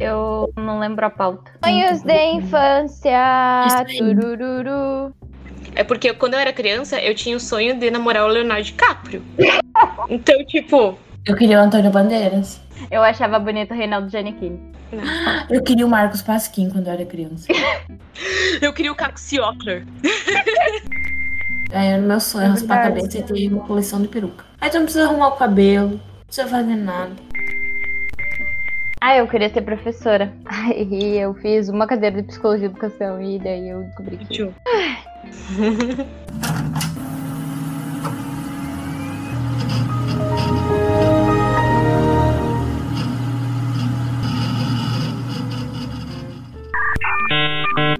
Eu não lembro a pauta. Sonhos de infância. Turururu. É porque quando eu era criança, eu tinha o sonho de namorar o Leonardo DiCaprio. Então, tipo, Eu queria o Antônio Bandeiras. Eu achava bonito o Reinaldo Giannichini. Eu queria o Marcos Pasquim quando eu era criança. eu queria o Caco Ciocler. É, meu sonho é raspar a cabeça e ter uma coleção de peruca. Aí tu não precisa arrumar o cabelo, não precisa fazer nada. Ah, eu queria ser professora. Aí eu fiz uma cadeira de psicologia e educação e daí eu descobri que. Tchau.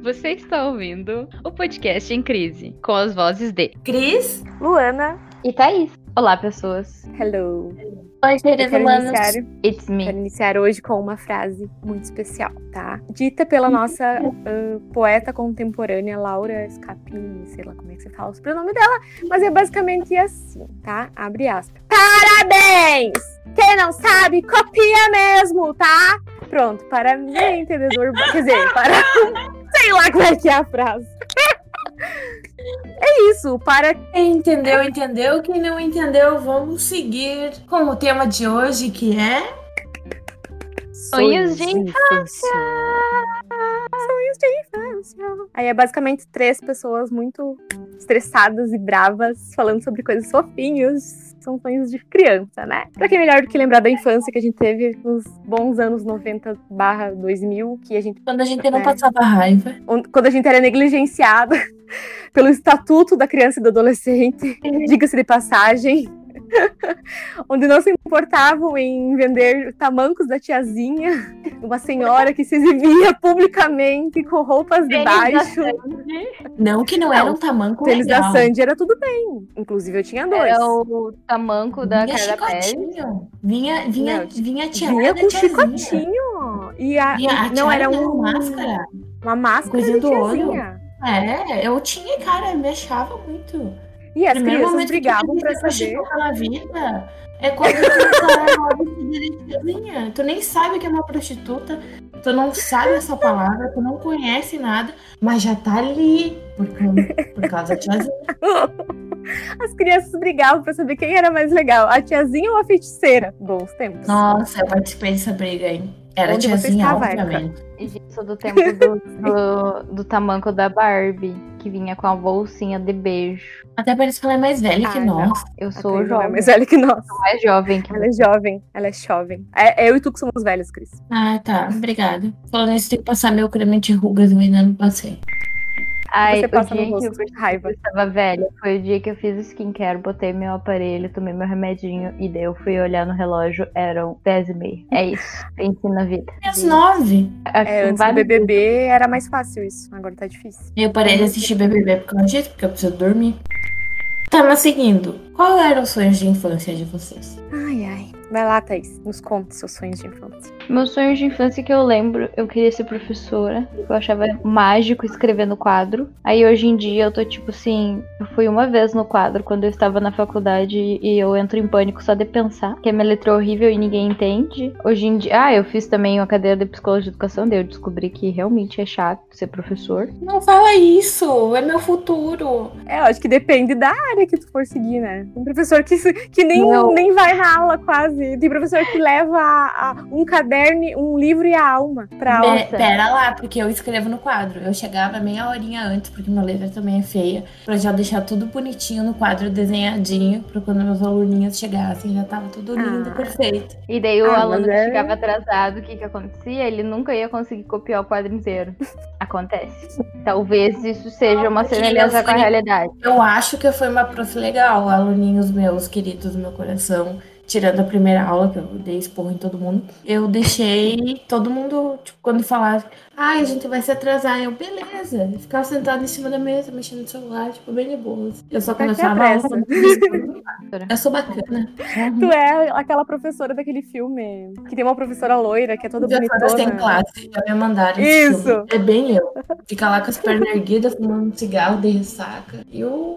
Você está ouvindo o podcast em crise, com as vozes de Cris? Luana, e Thaís. Olá, pessoas. hello. Oi, seres humanos. iniciar, It's me. quero iniciar hoje com uma frase muito especial, tá? Dita pela nossa ah, poeta contemporânea Laura Scapini, sei lá como é que você fala o sobrenome dela, mas é basicamente assim, tá? Abre aspas. Parabéns! Quem não sabe, copia mesmo, tá? Pronto, para mim, entendedor. Quer dizer, para. Sei lá como é que é a frase. É isso, para Quem entendeu, entendeu. Quem não entendeu, vamos seguir com o tema de hoje, que é. Sonhos de infância. Aí é basicamente três pessoas muito estressadas e bravas falando sobre coisas fofinhos. São sonhos de criança, né? Pra que é melhor do que lembrar da infância que a gente teve nos bons anos 90 barra 2000, que a gente Quando a gente não É. passava raiva. quando a gente era negligenciada pelo Estatuto da Criança e do Adolescente, diga-se de passagem, onde não se importavam em vender tamancos da tiazinha, uma senhora que se exibia publicamente com roupas de da baixo. Não que não, Não, era um tamanco Tênis da legal. Sandy era tudo bem. Inclusive eu tinha dois. Era o tamanco da vinha da chicotinho. Vinha, vinha, Não, vinha tia Vinha da com tiazinha. chicotinho. E a, Vinha a não era da um, máscara. uma máscara Coisinha de do olho. É, eu tinha, cara, me achava muito. E as Primeiro crianças brigavam pra saber. na vida é quando tu tá tiazinha. Tu nem sabe o que é uma prostituta, tu não sabe essa palavra, tu não conhece nada, mas já tá ali por, causa- por causa da tiazinha. As crianças brigavam pra saber quem era mais legal, a tiazinha ou a feiticeira. Bons tempos. Nossa, eu participei dessa briga aí. Era Onde você tiazinha, estava, obviamente. Gente, sou do tempo do, do, do tamanco da Barbie, que vinha com a bolsinha de beijo. Até parece que ela é mais velha que Ai, não. nós. Eu sou Thaís não é jovem, mais velha que nós. sou mais jovem que Ela é jovem, ela é jovem. É, eu e tu que somos velhos, Cris. Ah, tá. Obrigada. Falando isso, tem que passar meu creme de rugas, eu ainda não passei. Ai, Você o passa no dia que eu rosto, raiva. eu estava velha foi o dia que eu fiz skincare, botei meu aparelho, tomei meu remedinho e daí eu fui olhar no relógio, eram 10 e meia. É isso, pense na vida. E às nove. Aqui É, antes do BBB era mais fácil isso. Agora tá difícil. Eu parei de assistir BBB por causa disso, porque eu preciso dormir. Tá, mas seguindo. Qual eram os sonhos de infância de vocês? Ai, ai. Vai lá, Thaís. Nos conte seus sonhos de infância. Meus sonhos de infância que eu lembro, eu queria ser professora. Eu achava mágico escrever no quadro. Aí hoje em dia eu tô tipo assim, eu fui uma vez no quadro quando eu estava na faculdade e eu entro em pânico só de pensar, que a minha letra é horrível e ninguém entende. Hoje em dia, ah, eu fiz também uma cadeira de psicologia de educação, daí eu descobri que realmente é chato ser professor. Não fala isso, é meu futuro. É, eu acho que depende da área que tu for seguir, né? Tem professor que, que nem, Não. nem vai na aula quase. Tem professor que leva a- a- um caderno, um livro e a alma pra aula. Pera lá, porque eu escrevo no quadro. Eu chegava meia horinha antes, porque minha letra também é feia, pra já deixar tudo bonitinho no quadro desenhadinho, pra quando meus aluninhos chegassem, já tava tudo lindo, Ah. perfeito. E daí o Ah, aluno que é- chegava atrasado, o que que acontecia? Ele nunca ia conseguir copiar o quadro inteiro. Acontece. Talvez isso seja uma semelhança com a realidade. Eu acho que fui uma prof legal, aluninhos meus queridos do meu coração. Tirando a primeira aula, que eu dei esporro em todo mundo, eu deixei todo mundo, tipo, quando falava, ai, a gente vai se atrasar, eu, beleza. Eu ficava sentada em cima da mesa, mexendo no celular, tipo, bem de boas. Eu só começava a aula eu sou bacana. Tu é aquela professora daquele filme que tem uma professora loira que é toda Já bonitona. classe, já me mandaram Isso. É bem eu. Fica lá com as pernas erguidas, fumando um cigarro de ressaca. E eu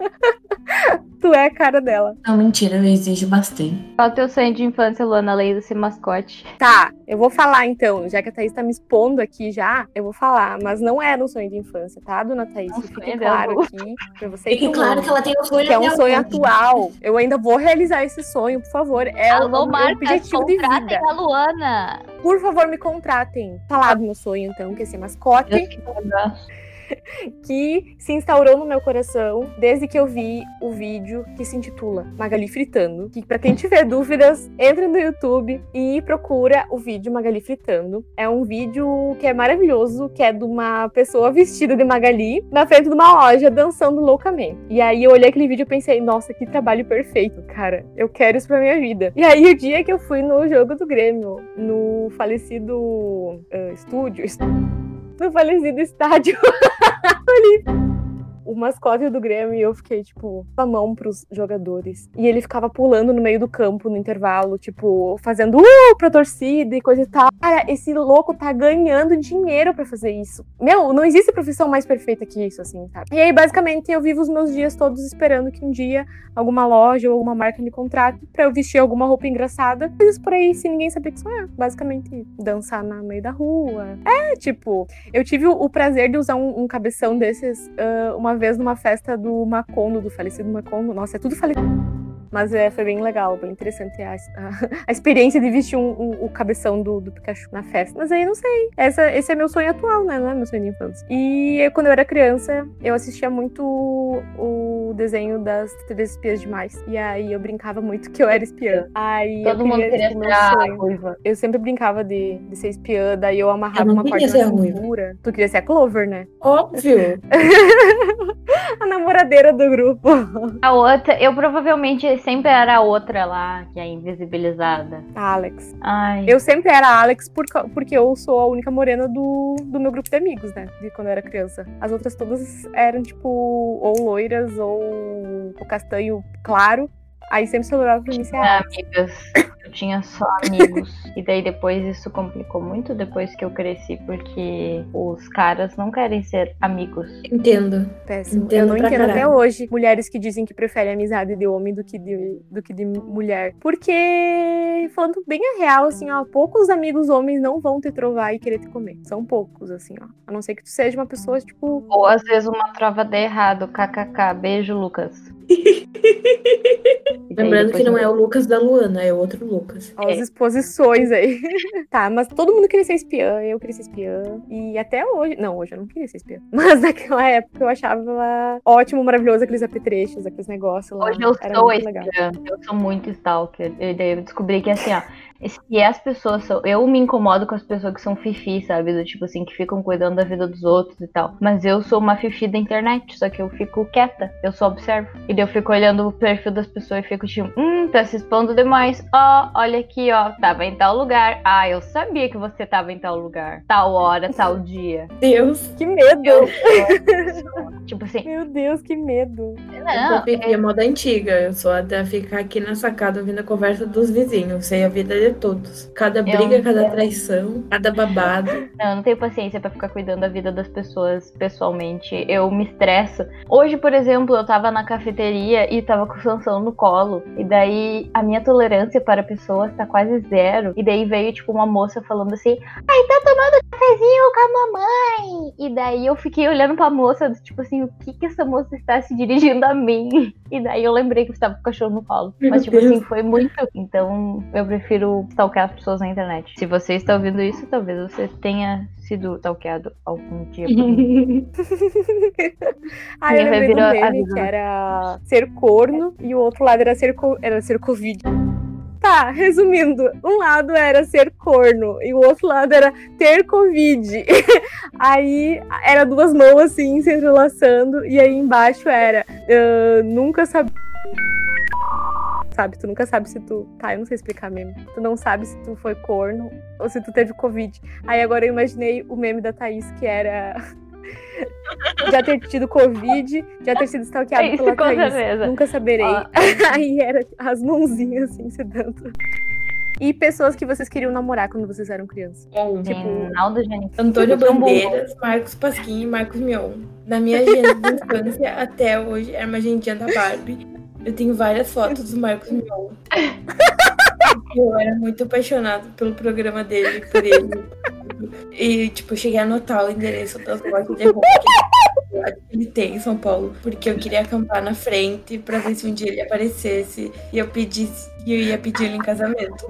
tu é a cara dela. Não, mentira, eu exijo bastante. Qual é o teu sonho de infância, Luana, além de ser mascote? Tá, eu vou falar então, já que a Thaís tá me expondo aqui já, eu vou falar, mas não é um sonho de infância, tá, dona Thaís? Não Fique foi claro mesmo. aqui, pra você Fique que claro não- que ela tem um sonho que é um até sonho atual. Eu ainda vou realizar esse sonho, por favor. É o, Alô, o meu marcas, objetivo de contratem vida. a Luana. Por favor, me contratem. Falar do meu sonho, então, que é ser mascote. Deus que se instaurou no meu coração desde que eu vi o vídeo que se intitula Magali Fritando. Que pra quem tiver dúvidas, entra no YouTube e procura o vídeo Magali Fritando. É um vídeo que é maravilhoso, que é de uma pessoa vestida de Magali na frente de uma loja dançando loucamente. E aí eu olhei aquele vídeo e pensei, nossa, que trabalho perfeito, cara. Eu quero isso pra minha vida. E aí o dia que eu fui no jogo do Grêmio, no falecido ah, estúdio, no falecido estádio o mascote do Grêmio e eu fiquei, tipo, a mão pros jogadores. E ele ficava pulando no meio do campo no intervalo, tipo, fazendo uh pra torcida e coisa e tal. Cara, esse louco tá ganhando dinheiro pra fazer isso. Meu, não existe profissão mais perfeita que isso, assim, sabe? E aí, basicamente, eu vivo os meus dias todos esperando que um dia alguma loja ou alguma marca me contrate pra eu vestir alguma roupa engraçada. Coisas por aí, sem ninguém saber que sou eu. Basicamente, dançar no meio da rua. É, tipo, eu tive o, prazer de usar um, um cabeção desses ah, uma vez numa festa do Macondo, do falecido Macondo. Nossa, é tudo falecido. Mas é, foi bem legal, bem interessante a, a- a experiência de vestir um- um- o cabeção do, do Pikachu na festa. Mas aí não sei. Essa, esse é meu sonho atual, né? Não é meu sonho de infância. E eu, quando eu era criança, eu assistia muito o desenho das TVs espiãs demais. E aí eu brincava muito que eu era espiã. Aí Todo mundo queria tipo, ser a ruiva. Eu sempre brincava de, de ser espiã, daí eu amarrava Eu uma corda na cintura. Tu queria ser a Clover, né? Óbvio. A namoradeira do grupo. A outra, eu provavelmente sempre era a outra lá, que é invisibilizada. A Alex. Ai. Eu sempre era a Alex por porque eu sou a única morena do, do meu grupo de amigos, né? De quando eu era criança. As outras todas eram, tipo, ou loiras ou, ou castanho claro. Aí sempre sobrava pra mim ser a tinha Alex. amigas. Eu tinha só amigos. e daí depois isso complicou muito depois que eu cresci, porque os caras não querem ser amigos. Entendo. Péssimo. Entendo eu não entendo até caralho. hoje mulheres que dizem que preferem amizade de homem do que de, do que de mulher. Porque, falando bem a real, assim, ó, poucos amigos homens não vão te trovar e querer te comer. São poucos, assim, ó. A não ser que tu seja uma pessoa, tipo, Ou às vezes uma trova dá errado. KKK. Beijo, Lucas. Lembrando que não é o Lucas da Luana, é outro Lucas. Ó, as exposições aí. tá, mas todo mundo queria ser espiã, eu queria ser espiã. E até hoje. Não, hoje eu não queria ser espiã. Mas naquela época eu achava ótimo, maravilhoso aqueles apetrechos, aqueles negócios lá. Hoje eu Era sou muito legal. espiã. Eu sou muito stalker. E daí eu descobri que assim, ó. Se as pessoas são. Eu me incomodo com as pessoas que são fifi, sabe? Do tipo assim, que ficam cuidando da vida dos outros e tal. Mas eu sou uma fifi da internet, só que eu fico quieta. Eu só observo. E daí eu fico olhando o perfil das pessoas e fico tipo, hum, tá se expondo demais. Ó, olha aqui, ó. Tava em tal lugar. Ah, eu sabia que você tava em tal lugar. Tal hora, tal dia. Deus. Que medo! tipo assim, Meu Deus, que medo. Eu não. sou Fifi, a moda antiga. Eu sou até ficar aqui na sacada ouvindo a conversa dos vizinhos. Sei a vida de todos. Cada briga, Eu- cada traição, cada babado. Não, eu não tenho paciência pra ficar cuidando da vida das pessoas pessoalmente. Eu me estresso. Hoje, por exemplo, eu tava na cafeteria e tava com o Sansão no colo. E daí a minha tolerância para pessoas tá quase zero. E daí veio, tipo, uma moça falando assim: Ai, tá tomando cafezinho com a mamãe. E daí eu fiquei olhando pra moça, tipo assim, o que que essa moça está se dirigindo a mim? E daí eu lembrei que eu estava com o cachorro no colo. Meu Mas, tipo Deus. assim, foi muito. Então eu prefiro stalkear as pessoas na internet. Se você está ouvindo isso, talvez você tenha sido stalkeado algum dia eu Ele lembrei do meme que era ser corno e o outro lado era ser, co- era ser Covid. Tá, resumindo, um lado era ser corno e o outro lado era ter Covid. aí era duas mãos assim se entrelaçando e aí embaixo era ah, nunca sabe. Sabe, tu nunca sabe se tu. Tá, eu não sei explicar mesmo. Tu não sabe se tu foi corno ou se tu teve Covid. Aí agora eu imaginei o meme da Thaís que era. já ter tido Covid, já ter sido stalkeado Isso, pela com Thaís. certeza. Nunca saberei. Aí era as mãozinhas assim se dando. E pessoas que vocês queriam namorar quando vocês eram crianças. Bom, Tem Tipo, Naldo Jennifer. Antônio Tipo, Bandeiras, Marcos Pasquim e Marcos Mion. Na minha agenda de infância até hoje era uma gentinha da Barbie. Eu tenho várias fotos do Marcos Mion. Eu era muito apaixonado pelo programa dele, por ele. E, tipo, eu cheguei a anotar o endereço das lojas de roupa que ele tem em São Paulo. Porque eu queria acampar na frente pra ver se um dia ele aparecesse e eu pedisse e eu ia pedir ele em casamento.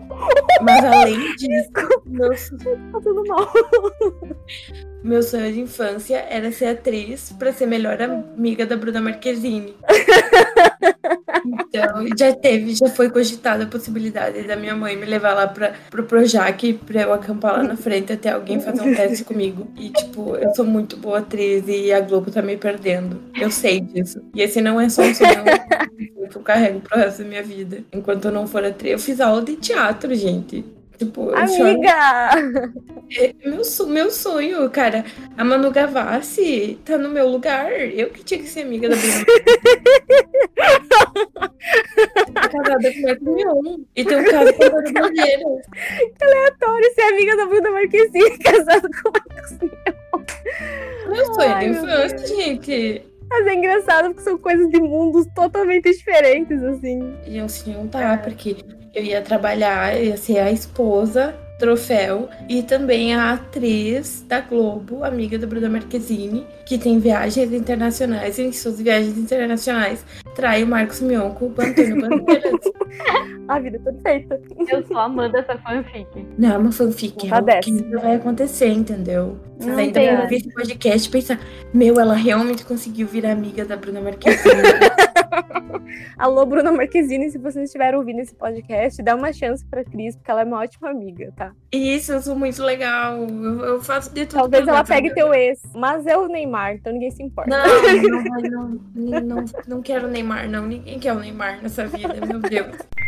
Mas além disso, meu, Tá tudo mal. meu sonho de infância era ser atriz pra ser melhor amiga da Bruna Marquezine. Então, já teve, já foi cogitada a possibilidade da minha mãe me levar lá pra, pro Projac pra eu acampar lá na frente até alguém fazer um teste comigo. E, tipo, eu sou muito boa atriz e a Globo tá me perdendo. Eu sei disso. E esse não é só um sonho que eu carrego pro resto da minha vida. Enquanto eu não for atriz. Eu fiz aula de teatro, gente. Tipo, Amiga! é meu, meu sonho, cara. A Manu Gavassi tá no meu lugar. Eu que tinha que ser amiga da Bruna. Casada com o Marco Mion. E tem um caso com a Dora Bandeira. Adoro ser amiga da Bruna Marquezine, casada com o Marcos Mion. Meu sonho Ai, de meu infância, gente. Mas é engraçado porque são coisas de mundos totalmente diferentes, assim. E eu se não tá, porque eu ia trabalhar, eu ia ser a esposa, troféu, e também a atriz da Globo, amiga da Bruna Marquezine, que tem viagens internacionais, e em suas viagens internacionais trai o Marcos Mion com o Antônio Bandeiras. A vida é perfeita. Eu sou amando essa fanfic. Não, é uma fanfic, é Tá algo que vai acontecer, entendeu? Vocês Não ainda tem. vão ouvir esse podcast e pensar, meu, ela realmente conseguiu virar amiga da Bruna Marquezine. Alô, Bruna Marquezine, se vocês estiverem ouvindo esse podcast, dá uma chance pra Cris, porque ela é uma ótima amiga, tá? Isso, eu sou muito legal. Eu, eu faço de tudo. Talvez ela pegue teu ex. Mas é o Neymar, então ninguém se importa. Não, não, vai, não, não, não, não quero o Neymar, não. Ninguém quer o Neymar nessa vida, meu Deus.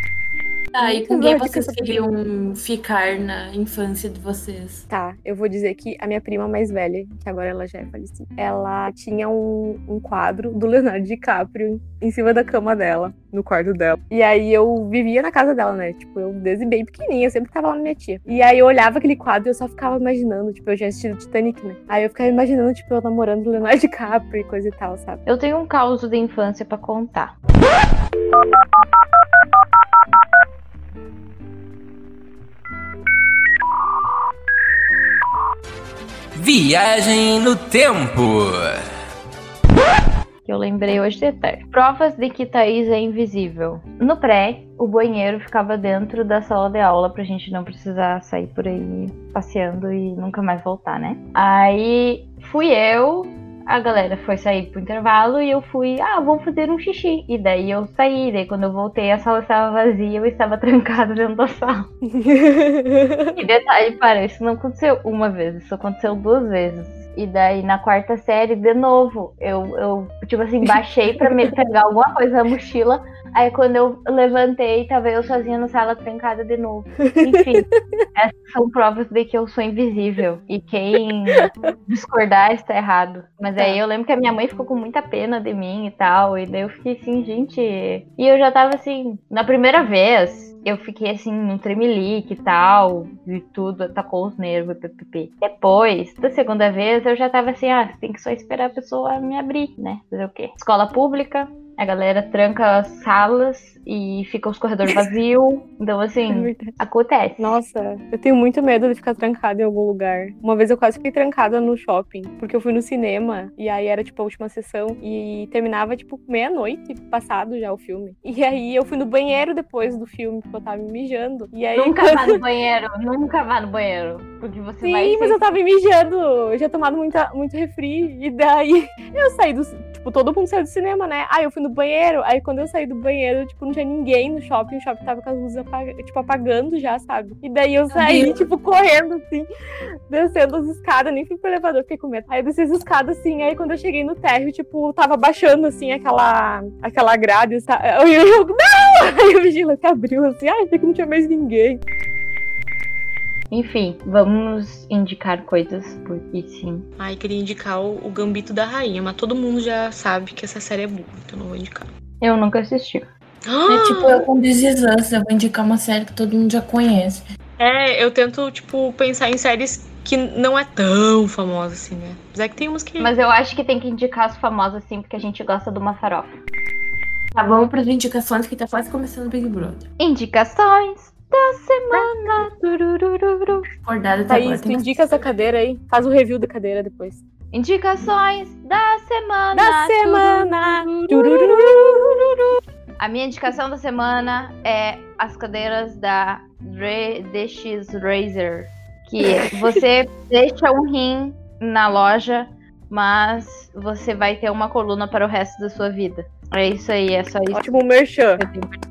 Ah, e com quem vocês queriam ficar na infância de vocês? Tá, eu vou dizer que a minha prima mais velha, que agora ela já é falecida, ela tinha um, um quadro do Leonardo DiCaprio em cima da cama dela, no quarto dela. E aí eu vivia na casa dela, né? Tipo, eu desde bem pequenininha, eu sempre tava lá na minha tia. E aí eu olhava aquele quadro e eu só ficava imaginando, tipo, eu já assisti o Titanic, né? Aí eu ficava imaginando, tipo, eu namorando o Leonardo DiCaprio e coisa e tal, sabe? Eu tenho um caos de infância pra contar. Viagem no tempo. Eu lembrei hoje de tarde. Provas de que Thaís é invisível. No pré, o banheiro ficava dentro da sala de aula pra gente não precisar sair por aí passeando e nunca mais voltar, né? Aí fui eu, a galera foi sair pro intervalo e eu fui, ah, vou fazer um xixi. E daí eu saí, daí quando eu voltei a sala estava vazia, eu estava trancada dentro da sala. E detalhe, para, isso não aconteceu uma vez, isso aconteceu duas vezes. E daí na quarta série, de novo, eu, eu tipo assim, baixei pra me pegar alguma coisa na mochila. Aí quando eu levantei, tava eu sozinha na sala trancada de novo. Enfim, essas são provas de que eu sou invisível. E quem discordar está errado. Mas aí eu lembro que a minha mãe ficou com muita pena de mim e tal. E daí eu fiquei assim, gente. E eu já tava assim, na primeira vez, eu fiquei assim, num tremelique e tal, e tudo, atacou os nervos, ppp. Depois, da segunda vez, eu já tava assim, ah, tem que só esperar a pessoa me abrir, né? Fazer o quê? Escola pública, a galera tranca as salas e fica os corredores vazios. Então, É assim, verdade. acontece. Nossa, eu tenho muito medo de ficar trancada em algum lugar. Uma vez eu quase fiquei trancada no shopping, porque eu fui no cinema e aí era tipo a última sessão e terminava tipo meia-noite, passado já o filme. E aí eu fui no banheiro depois do filme, porque eu tava me mijando. E aí Nunca vá no banheiro, nunca vá no banheiro. Porque você vai. Sim, mas eu tava me mijando. Eu já tomado muita, muito refri. E daí eu saí do. Tipo, todo mundo saiu do cinema, né? Aí eu fui no banheiro. Aí quando eu saí do banheiro, tipo, não tinha ninguém no shopping. O shopping tava com as luzes apaga- tipo, apagando já, sabe? E daí eu saí, tipo, correndo, assim, descendo as escadas. Nem fui pro elevador, fiquei com medo. Aí eu desci as escadas, assim. Aí quando eu cheguei no térreo, tipo, tava baixando, assim, aquela, aquela grade. sabe? Eu, eu, eu, não! Aí o vigilante abriu, assim. Ai, achei que não tinha mais ninguém. Enfim, vamos indicar coisas, porque sim. Ai, queria indicar o, o Gambito da Rainha, mas todo mundo já sabe que essa série é boa, então não vou indicar. Eu nunca assisti. É tipo eu com Us, eu vou indicar uma série que todo mundo já conhece. É, eu tento, tipo, pensar em séries que não é tão famosa assim, né? Apesar que tem umas que. Mas eu acho que tem que indicar as famosas, sim, porque a gente gosta de uma farofa. Tá, vamos para as indicações que tá quase começando o Big Brother. Indicações da semana. Tururururu. Acordada até agora. Thaís, tu indica essa cadeira aí. Faz o review da cadeira depois. Indicações da semana. Da semana. A minha indicação da semana é as cadeiras da DX Razer. Que você deixa um rim na loja, mas você vai ter uma coluna para o resto da sua vida. É isso aí, é só isso. Ótimo merchan.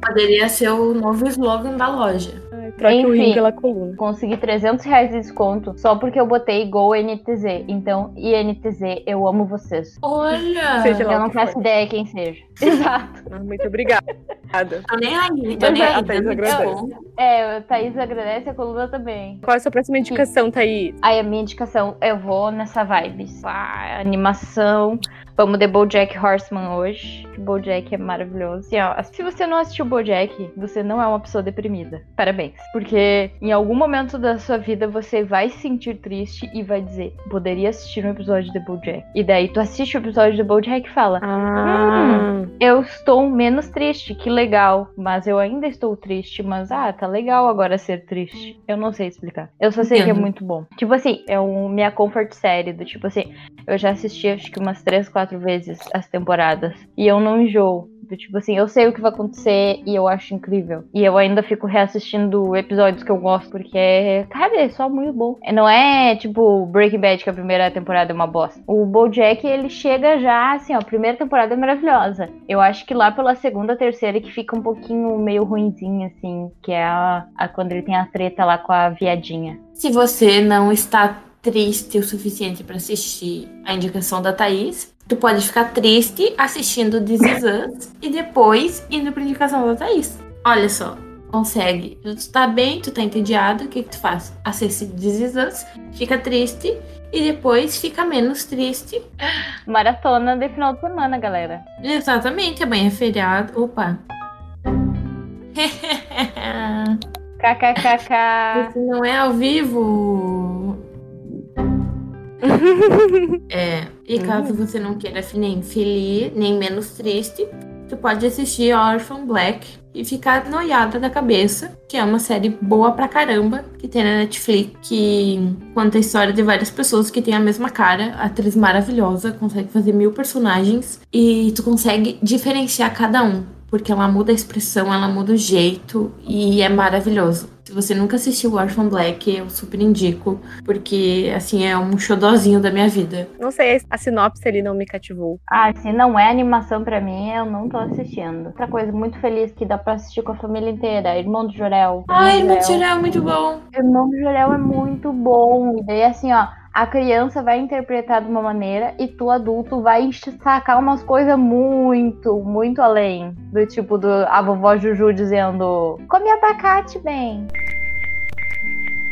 Poderia ser o novo slogan da loja. Troque o rim Enfim. pela coluna. Consegui 300 reais de desconto só porque eu botei Go NTZ. Então, INTZ, eu amo vocês. Olha! Seja Eu não faço for. ideia quem seja. Exato. Ah, Muito obrigada. Tô nem aí, tô nem A aí. Thaís dando agradece. É, o Thaís agradece a coluna também. Qual é a sua próxima indicação, Thaís? Aí a minha indicação, eu vou nessa vibe. Ah, animação. Vamos de BoJack Horseman hoje. BoJack é maravilhoso. Ó, se você não assistiu BoJack, você não é uma pessoa deprimida. Parabéns. Porque em algum momento da sua vida você vai se sentir triste e vai dizer, poderia assistir um episódio de BoJack. E daí tu assiste o episódio de BoJack e fala, Ah, eu estou menos triste, que legal. Mas eu ainda estou triste, mas ah, tá legal agora ser triste. Eu não sei explicar. Eu só sei que é muito bom. Tipo assim, é um, minha comfort série do tipo assim, eu já assisti acho que umas três, quatro vezes as temporadas. E eu não enjoo. Do tipo assim, eu sei o que vai acontecer e eu acho incrível. E eu ainda fico reassistindo episódios que eu gosto, porque, cara, é só muito bom. Não é tipo Breaking Bad, que a primeira temporada é uma bosta. O Bojack, ele chega já, assim, ó, a primeira temporada é maravilhosa. Eu acho que lá pela segunda, terceira, que fica um pouquinho meio ruinzinho, assim, que é a, a- quando ele tem a treta lá com a viadinha. Se você não está triste o suficiente para assistir a indicação da Thaís, tu pode ficar triste assistindo This Is Us e depois indo pra indicação da Thaís. Olha só, consegue. Tu tá bem, tu tá entediado, o que que tu faz? Assiste This Is Us, fica triste e depois fica menos triste. Maratona de final de semana, galera. Exatamente, amanhã é feriado. Opa. KKKK. Esse não é ao vivo. É, e caso você não queira nem feliz, nem menos triste, tu pode assistir Orphan Black e ficar noiada da cabeça, que é uma série boa pra caramba, que tem na Netflix, que conta a história de várias pessoas que têm a mesma cara, atriz maravilhosa, consegue fazer mil personagens, e tu consegue diferenciar cada um, porque ela muda a expressão, ela muda o jeito, e é maravilhoso. Se você nunca assistiu Orphan Black, eu super indico, porque, assim, é um xodozinho da minha vida. não sei, a sinopse ali não me cativou. Ah, se não é animação pra mim, eu não tô assistindo. Outra coisa muito feliz que dá pra assistir com a família inteira. Irmão do Jorel. Ai, Irmão do Jorel. é muito bom. Irmão do Jorel é muito bom. E daí, assim, ó, a criança vai interpretar de uma maneira e tu, adulto, vai sacar umas coisas muito, muito além. Do tipo do a vovó Juju dizendo: Come abacate, bem.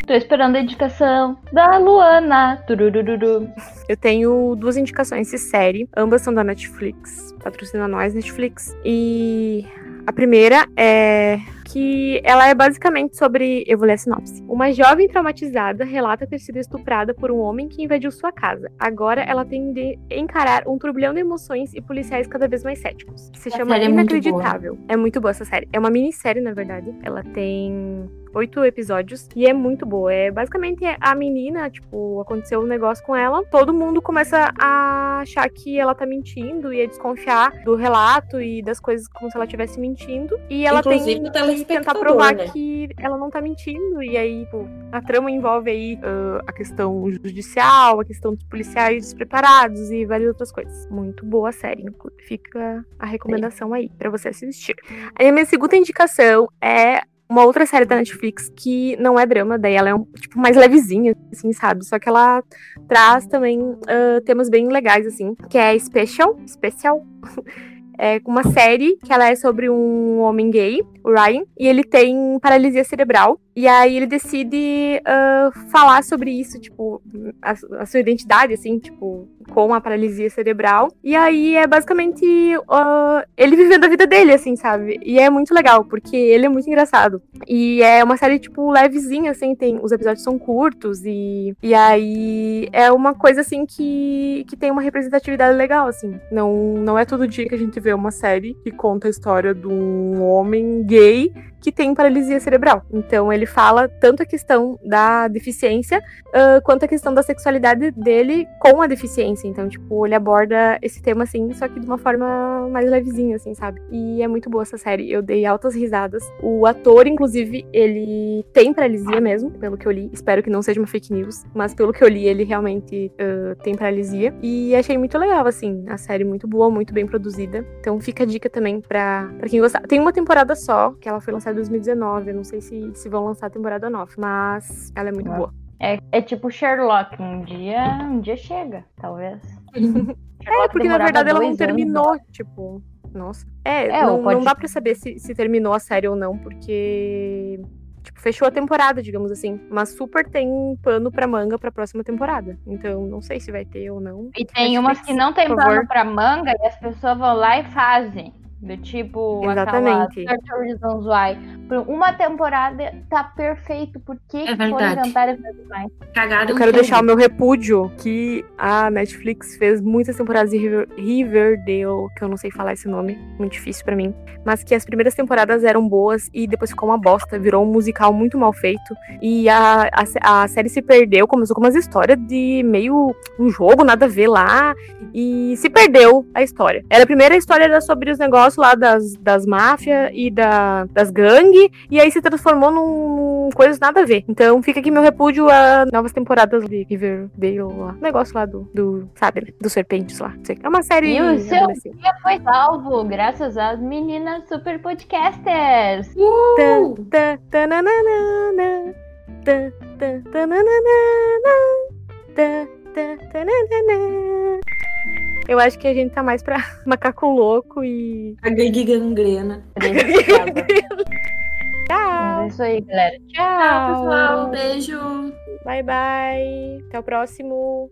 Tô esperando a indicação da Luana. Turururu. Eu tenho duas indicações de série, ambas são da Netflix, patrocina nós, Netflix. E a primeira é que ela é basicamente sobre. Eu vou ler a sinopse. Uma jovem traumatizada relata ter sido estuprada por um homem que invadiu sua casa. Agora ela tem de encarar um turbilhão de emoções e policiais cada vez mais céticos. Se A chama série é muito Inacreditável. É muito boa essa série. É uma minissérie, na verdade. Ela tem oito episódios e é muito boa. É basicamente a menina, tipo, aconteceu um negócio com ela, todo mundo começa a achar que ela tá mentindo e a desconfiar do relato e das coisas como se ela estivesse mentindo. E ela Inclusive tem que tentar provar né? que ela não tá mentindo. E aí, tipo, a trama envolve aí ah, a questão judicial, a questão dos policiais despreparados e várias outras coisas. Muito boa a série. Fica a recomendação aí pra você assistir. Aí a minha segunda indicação é uma outra série da Netflix que não é drama, daí ela é um tipo mais levezinha, assim, sabe? Só que ela traz também ah, temas bem legais, assim, que é Special, Special. É uma série que ela é sobre um homem gay, o Ryan, e ele tem paralisia cerebral. E aí ele decide uh, falar sobre isso, tipo, a, a, sua identidade, assim, tipo, com a paralisia cerebral. E aí é basicamente uh, ele vivendo a vida dele, assim, sabe? E é muito legal, porque ele é muito engraçado. E é uma série, tipo, levezinha, assim, tem, os episódios são curtos e, e aí é uma coisa, assim, que, que tem uma representatividade legal, assim. Não, não é todo dia que a gente vê uma série que conta a história de um homem gay que tem paralisia cerebral. Então ele fala tanto a questão da deficiência uh, quanto a questão da sexualidade dele com a deficiência. Então, tipo, ele aborda esse tema assim, só que de uma forma mais levezinha, assim, sabe? E é muito boa essa série. Eu dei altas risadas. O ator, inclusive, ele tem paralisia mesmo, pelo que eu li. Espero que não seja uma fake news, mas pelo que eu li, ele realmente uh, tem paralisia. E achei muito legal, assim, a série muito boa, muito bem produzida. Então fica a dica também pra, pra quem gostar. Tem uma temporada só, que ela foi lançada 2019. Eu não sei se, se vão lançar a temporada nova, mas ela é muito boa. É, é tipo Sherlock, um dia, um dia chega, talvez. é, porque na verdade ela não terminou, anos. tipo. Nossa. É, é não, pode... não dá pra saber se, se terminou a série ou não, porque tipo, fechou a temporada, digamos assim. Mas super tem pano pra manga pra próxima temporada. Então, não sei se vai ter ou não. E tem umas que não tem pano pra manga e as pessoas vão lá e fazem. Do tipo, Exatamente. aquela Reasons Why. Por uma temporada tá perfeito. Por que, é que foram inventar fazer mais? Cagado Eu quero deixar o meu repúdio que a Netflix fez muitas temporadas de Riverdale, que eu não sei falar esse nome, muito difícil para mim. Mas que as primeiras temporadas eram boas e depois ficou uma bosta. Virou um musical muito mal feito. E a, a, a série se perdeu, começou com umas histórias de meio um jogo, nada a ver lá. E se perdeu a história. Era a primeira história era sobre os negócios negócio lá das, das máfias e da, das gangues, e aí se transformou num, num coisas nada a ver. Então fica aqui meu repúdio a novas temporadas de Riverdale lá. Negócio lá do, do sabe, né? Do Serpentes lá. É uma série. E o seu dia foi salvo, graças às meninas super podcasters. Uh! Eu acho que a gente tá mais pra macaco louco e. A gangue gangrena. Tchau. É isso aí, galera. Tchau. Tchau, pessoal. Beijo. Bye, bye. Até o próximo.